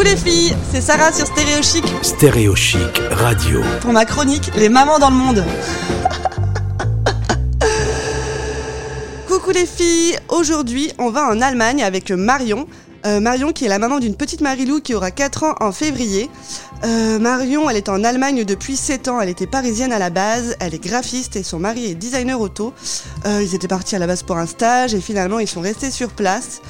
Coucou les filles, c'est Sarah sur Stéréo Chic. Stéréo Chic Radio. Pour ma chronique, les mamans dans le monde. Coucou les filles, aujourd'hui on va en Allemagne avec Marion. Euh, Marion qui est la maman d'une petite Marilou qui aura 4 ans en février. Euh, Marion, elle est en Allemagne depuis 7 ans, elle était parisienne à la base, elle est graphiste et son mari est designer auto. Euh, ils étaient partis à la base pour un stage et finalement ils sont restés sur place.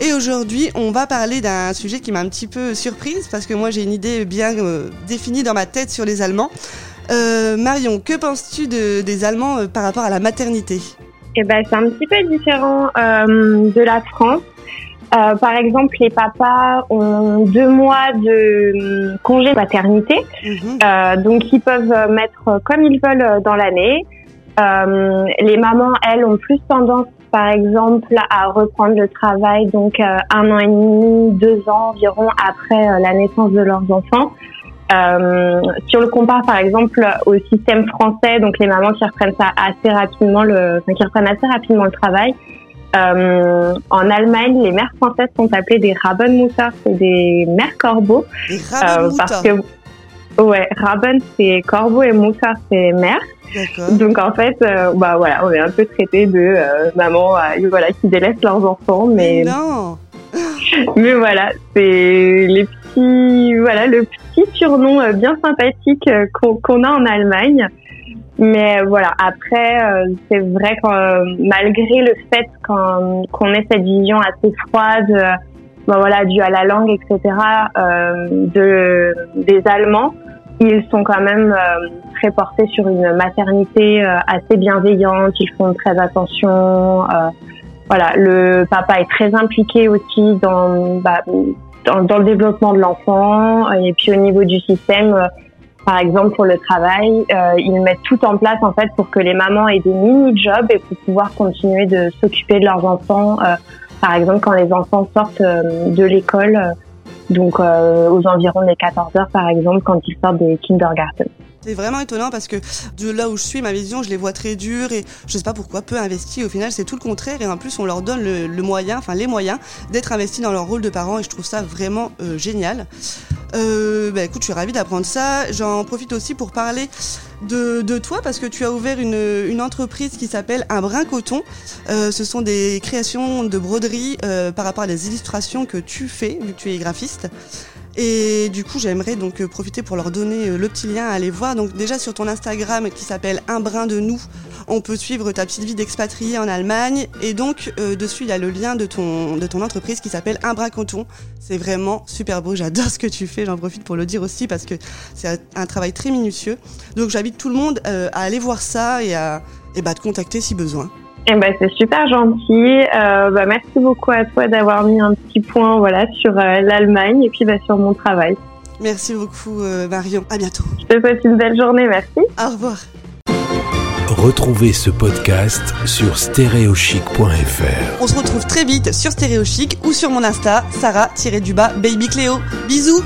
Et aujourd'hui on va parler d'un sujet qui m'a un petit peu surprise parce que moi j'ai une idée bien définie dans ma tête sur les Allemands. Marion, que penses-tu de, des Allemands par rapport à la maternité? Eh ben, c'est un petit peu différent de la France. Euh, par exemple, les papas ont deux mois de congé paternité, mhm. euh, donc ils peuvent mettre comme ils veulent dans l'année. Euh, les mamans, elles, ont plus tendance, par exemple, à reprendre le travail, donc euh, un an et demi, deux ans environ après euh, la naissance de leurs enfants. si on le compare, par exemple, au système français, donc les mamans qui reprennent ça assez rapidement, le, enfin, qui reprennent assez rapidement le travail, euh, en Allemagne, les mères françaises sont appelées des Rabenmutter, c'est des mères corbeaux. Des euh, parce que ouais, Raben c'est corbeau et Mutter c'est mère. Donc en fait, euh, bah voilà, on est un peu traité de euh, maman voilà qui délaissent leurs enfants, mais, non. mais voilà, c'est les petits voilà le petit surnom bien sympathique qu'on a en Allemagne. Mais voilà, après, euh, c'est vrai que euh, malgré le fait qu'on ait cette vision assez froide, euh, ben voilà, due à la langue, etc., de, des Allemands, ils sont quand même très portés sur une maternité assez bienveillante, ils font très attention. voilà, le papa est très impliqué aussi dans, bah, dans, dans, le développement de l'enfant et puis au niveau du système par exemple pour le travail, euh, ils mettent tout en place en fait pour que les mamans aient des mini-jobs et pour pouvoir continuer de s'occuper de leurs enfants. Euh, par exemple, quand les enfants sortent euh, de l'école, donc aux environs des 14 heures par exemple, quand ils sortent des kindergarten. C'est vraiment étonnant parce que de là où je suis, ma vision, je les vois très durs et je sais pas pourquoi peu investis. Au final, c'est tout le contraire et en plus, on leur donne le, moyen, enfin les moyens d'être investis dans leur rôle de parents et je trouve ça vraiment génial. Euh, bah, je suis ravie d'apprendre ça. J'en profite aussi pour parler de, toi parce que tu as ouvert une, une entreprise qui s'appelle Un Brin Coton. Euh, ce sont des créations de broderie euh, par rapport à des illustrations que tu fais vu que tu es graphiste. Et du coup, j'aimerais donc euh, profiter pour leur donner euh, le petit lien à aller voir. Donc déjà sur ton Instagram qui s'appelle Un brin de nous, on peut suivre ta petite vie d'expatrié en Allemagne. Et donc euh, dessus, il y a le lien de ton, de ton entreprise qui s'appelle Un brin canton. C'est vraiment super beau, j'adore ce que tu fais. J'en profite pour le dire aussi parce que c'est un travail très minutieux. Donc j'invite tout le monde à aller voir ça et à et bah, te contacter si besoin. Eh ben, c'est super gentil. Euh, bah, merci beaucoup à toi d'avoir mis un petit point voilà, sur euh, l'Allemagne et puis bah, sur mon travail. Merci beaucoup euh, Marion. À bientôt. Je te souhaite une belle journée. Merci. Au revoir. Retrouvez ce podcast sur stéréochic.fr. On se retrouve très vite sur Stéréochic ou sur mon Insta, Sarah-du-bas Baby Cléo. Bisous